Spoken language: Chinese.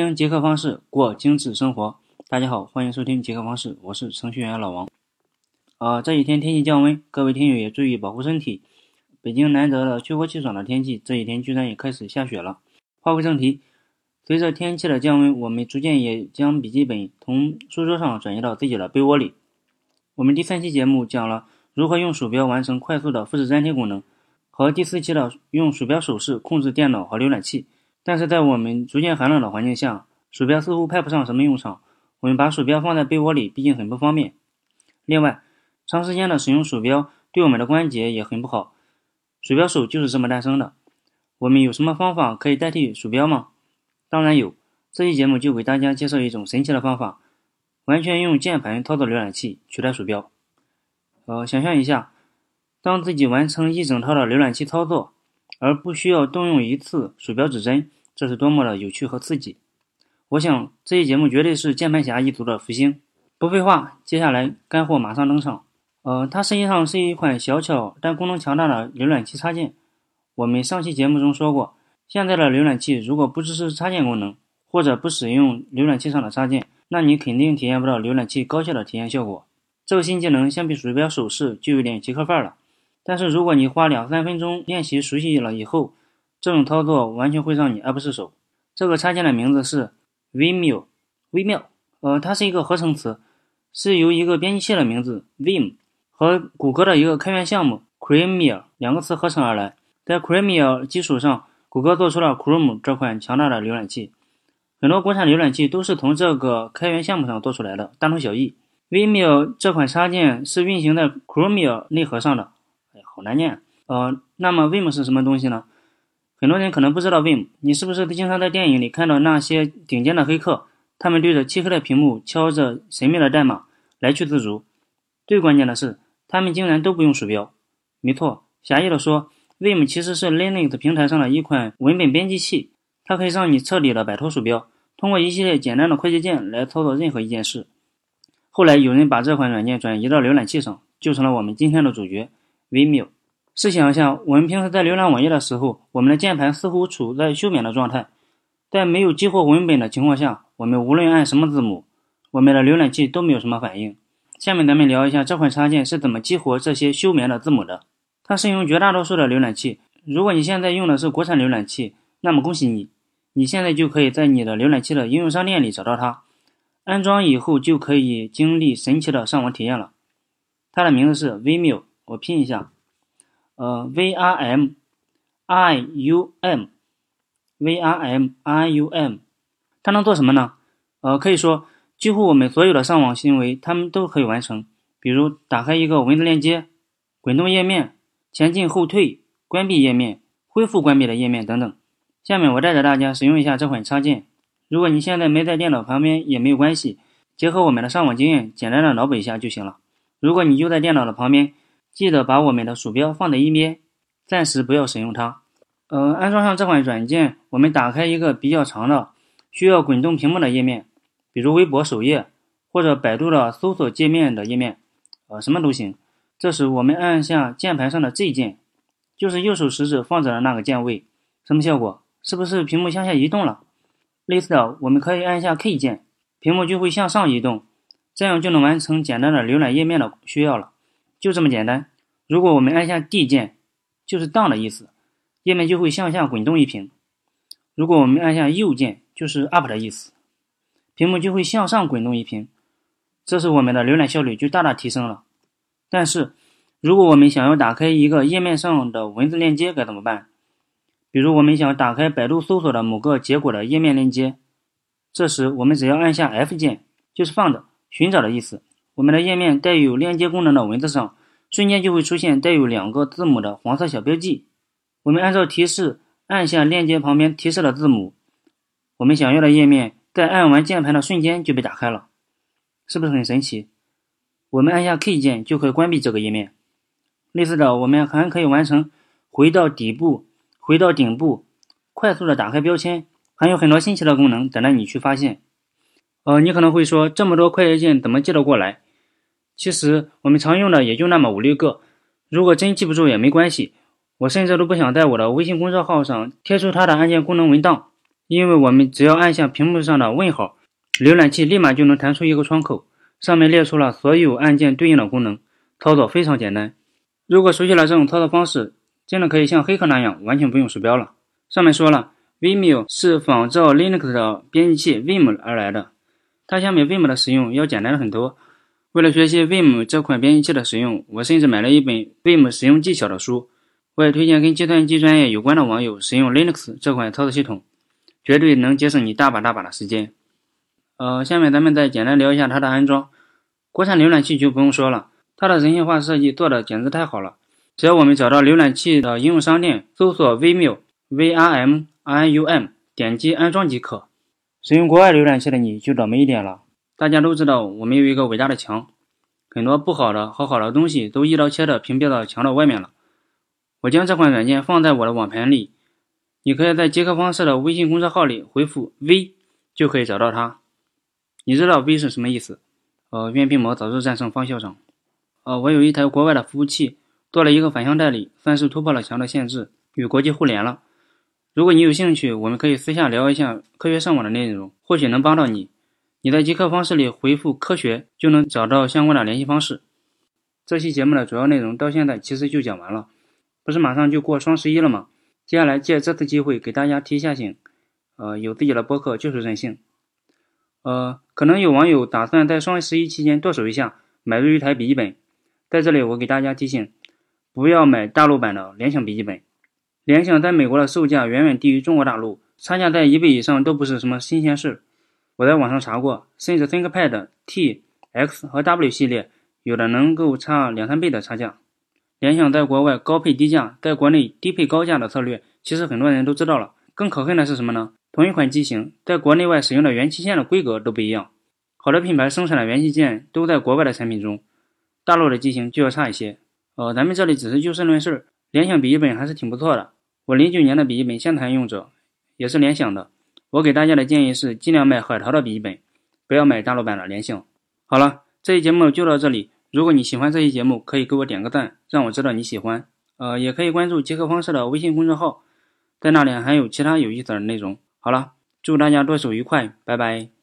听极客方式过精致生活。大家好，欢迎收听极客方式，我是程序员老王。呃，这几天天气降温，各位听友也注意保护身体。北京难得的秋高气爽的天气，这几天居然也开始下雪了。话归正题，随着天气的降温，我们逐渐也将笔记本从书桌上转移到自己的被窝里。我们第三期节目讲了如何用鼠标完成快速的复制粘贴功能，和第四期的用鼠标手势控制电脑和浏览器。但是在我们逐渐寒冷的环境下，鼠标似乎派不上什么用场。我们把鼠标放在被窝里，毕竟很不方便。另外，长时间的使用鼠标对我们的关节也很不好。鼠标手就是这么诞生的。我们有什么方法可以代替鼠标吗？当然有。这期节目就给大家介绍一种神奇的方法，完全用键盘操作浏览器取代鼠标。呃，想象一下，当自己完成一整套的浏览器操作。而不需要动用一次鼠标指针，这是多么的有趣和刺激！我想这期节目绝对是键盘侠一族的福星。不废话，接下来干货马上登场。呃，它实际上是一款小巧但功能强大的浏览器插件。我们上期节目中说过，现在的浏览器如果不支持插件功能，或者不使用浏览器上的插件，那你肯定体验不到浏览器高效的体验效果。这个新技能相比鼠标手势就有点极客范了。但是如果你花两三分钟练习熟悉了以后，这种操作完全会让你爱不释手。这个插件的名字是 Vimeo，微妙，呃，它是一个合成词，是由一个编辑器的名字 Vim 和谷歌的一个开源项目 Chromium 两个词合成而来。在 Chromium 基础上，谷歌做出了 Chrome 这款强大的浏览器。很多国产浏览器都是从这个开源项目上做出来的，大同小异。Vimeo 这款插件是运行在 Chromium 内核上的。哎好难念，呃，那么 Vim 是什么东西呢？很多人可能不知道 Vim，你是不是经常在电影里看到那些顶尖的黑客，他们对着漆黑的屏幕敲着神秘的代码，来去自如。最关键的是，他们竟然都不用鼠标。没错，狭义的说，Vim 其实是 Linux 平台上的一款文本编辑器，它可以让你彻底的摆脱鼠标，通过一系列简单的快捷键来操作任何一件事。后来有人把这款软件转移到浏览器上，就成了我们今天的主角。微妙。试想一下，我们平时在浏览网页的时候，我们的键盘似乎处在休眠的状态，在没有激活文本的情况下，我们无论按什么字母，我们的浏览器都没有什么反应。下面咱们聊一下这款插件是怎么激活这些休眠的字母的。它适用绝大多数的浏览器。如果你现在用的是国产浏览器，那么恭喜你，你现在就可以在你的浏览器的应用商店里找到它，安装以后就可以经历神奇的上网体验了。它的名字是微妙。我拼一下，呃，V R M I U M，V R M I U M，它能做什么呢？呃，可以说几乎我们所有的上网行为，它们都可以完成。比如打开一个文字链接、滚动页面、前进后退、关闭页面、恢复关闭的页面等等。下面我带着大家使用一下这款插件。如果你现在没在电脑旁边也没有关系，结合我们的上网经验，简单的脑补一下就行了。如果你就在电脑的旁边。记得把我们的鼠标放在一边，暂时不要使用它。呃，安装上这款软件，我们打开一个比较长的、需要滚动屏幕的页面，比如微博首页或者百度的搜索界面的页面，呃，什么都行。这时我们按下键盘上的 Z 键，就是右手食指放着的那个键位，什么效果？是不是屏幕向下移动了？类似的，我们可以按下 K 键，屏幕就会向上移动，这样就能完成简单的浏览页面的需要了。就这么简单。如果我们按下 D 键，就是 down 的意思，页面就会向下滚动一屏；如果我们按下右键，就是 up 的意思，屏幕就会向上滚动一屏。这时我们的浏览效率就大大提升了。但是，如果我们想要打开一个页面上的文字链接该怎么办？比如我们想打开百度搜索的某个结果的页面链接，这时我们只要按下 F 键，就是 find 寻找的意思。我们的页面带有链接功能的文字上，瞬间就会出现带有两个字母的黄色小标记。我们按照提示按下链接旁边提示的字母，我们想要的页面在按完键盘的瞬间就被打开了，是不是很神奇？我们按下 K 键就可以关闭这个页面。类似的，我们还可以完成回到底部、回到顶部，快速的打开标签，还有很多新奇的功能等着你去发现。呃，你可能会说，这么多快捷键怎么记得过来？其实我们常用的也就那么五六个，如果真记不住也没关系。我甚至都不想在我的微信公众号上贴出它的按键功能文档，因为我们只要按下屏幕上的问号，浏览器立马就能弹出一个窗口，上面列出了所有按键对应的功能，操作非常简单。如果熟悉了这种操作方式，真的可以像黑客那样完全不用鼠标了。上面说了，Vimeo 是仿照 Linux 的编辑器 Vim 而来的，它相比 Vim 的使用要简单很多。为了学习 Vim 这款编辑器的使用，我甚至买了一本 Vim 使用技巧的书。我也推荐跟计算机专业有关的网友使用 Linux 这款操作系统，绝对能节省你大把大把的时间。呃，下面咱们再简单聊一下它的安装。国产浏览器就不用说了，它的人性化设计做的简直太好了。只要我们找到浏览器的应用商店，搜索 Vimeo V R M I U M，点击安装即可。使用国外浏览器的你就倒霉一点了。大家都知道，我们有一个伟大的墙，很多不好的和好的东西都一刀切的屏蔽到墙的外面了。我将这款软件放在我的网盘里，你可以在杰克方式的微信公众号里回复 V，就可以找到它。你知道 V 是什么意思？呃，愿病魔早日战胜方校长。呃，我有一台国外的服务器，做了一个反向代理，算是突破了墙的限制，与国际互联了。如果你有兴趣，我们可以私下聊一下科学上网的内容，或许能帮到你。你在极客方式里回复“科学”，就能找到相关的联系方式。这期节目的主要内容到现在其实就讲完了，不是马上就过双十一了吗？接下来借这次机会给大家提一下醒，呃，有自己的博客就是任性。呃，可能有网友打算在双十一期间剁手一下，买入一台笔记本。在这里我给大家提醒，不要买大陆版的联想笔记本。联想在美国的售价远远低于中国大陆，差价在一倍以上都不是什么新鲜事。我在网上查过，甚至 ThinkPad T、X 和 W 系列有的能够差两三倍的差价。联想在国外高配低价，在国内低配高价的策略，其实很多人都知道了。更可恨的是什么呢？同一款机型，在国内外使用的元器件的规格都不一样。好的品牌生产的元器件都在国外的产品中，大陆的机型就要差一些。呃，咱们这里只是就事论事，联想笔记本还是挺不错的。我零九年的笔记本现在还用者，也是联想的。我给大家的建议是，尽量买海淘的笔记本，不要买大陆版的联想。好了，这期节目就到这里。如果你喜欢这期节目，可以给我点个赞，让我知道你喜欢。呃，也可以关注杰克方式的微信公众号，在那里还有其他有意思的内容。好了，祝大家剁手愉快，拜拜。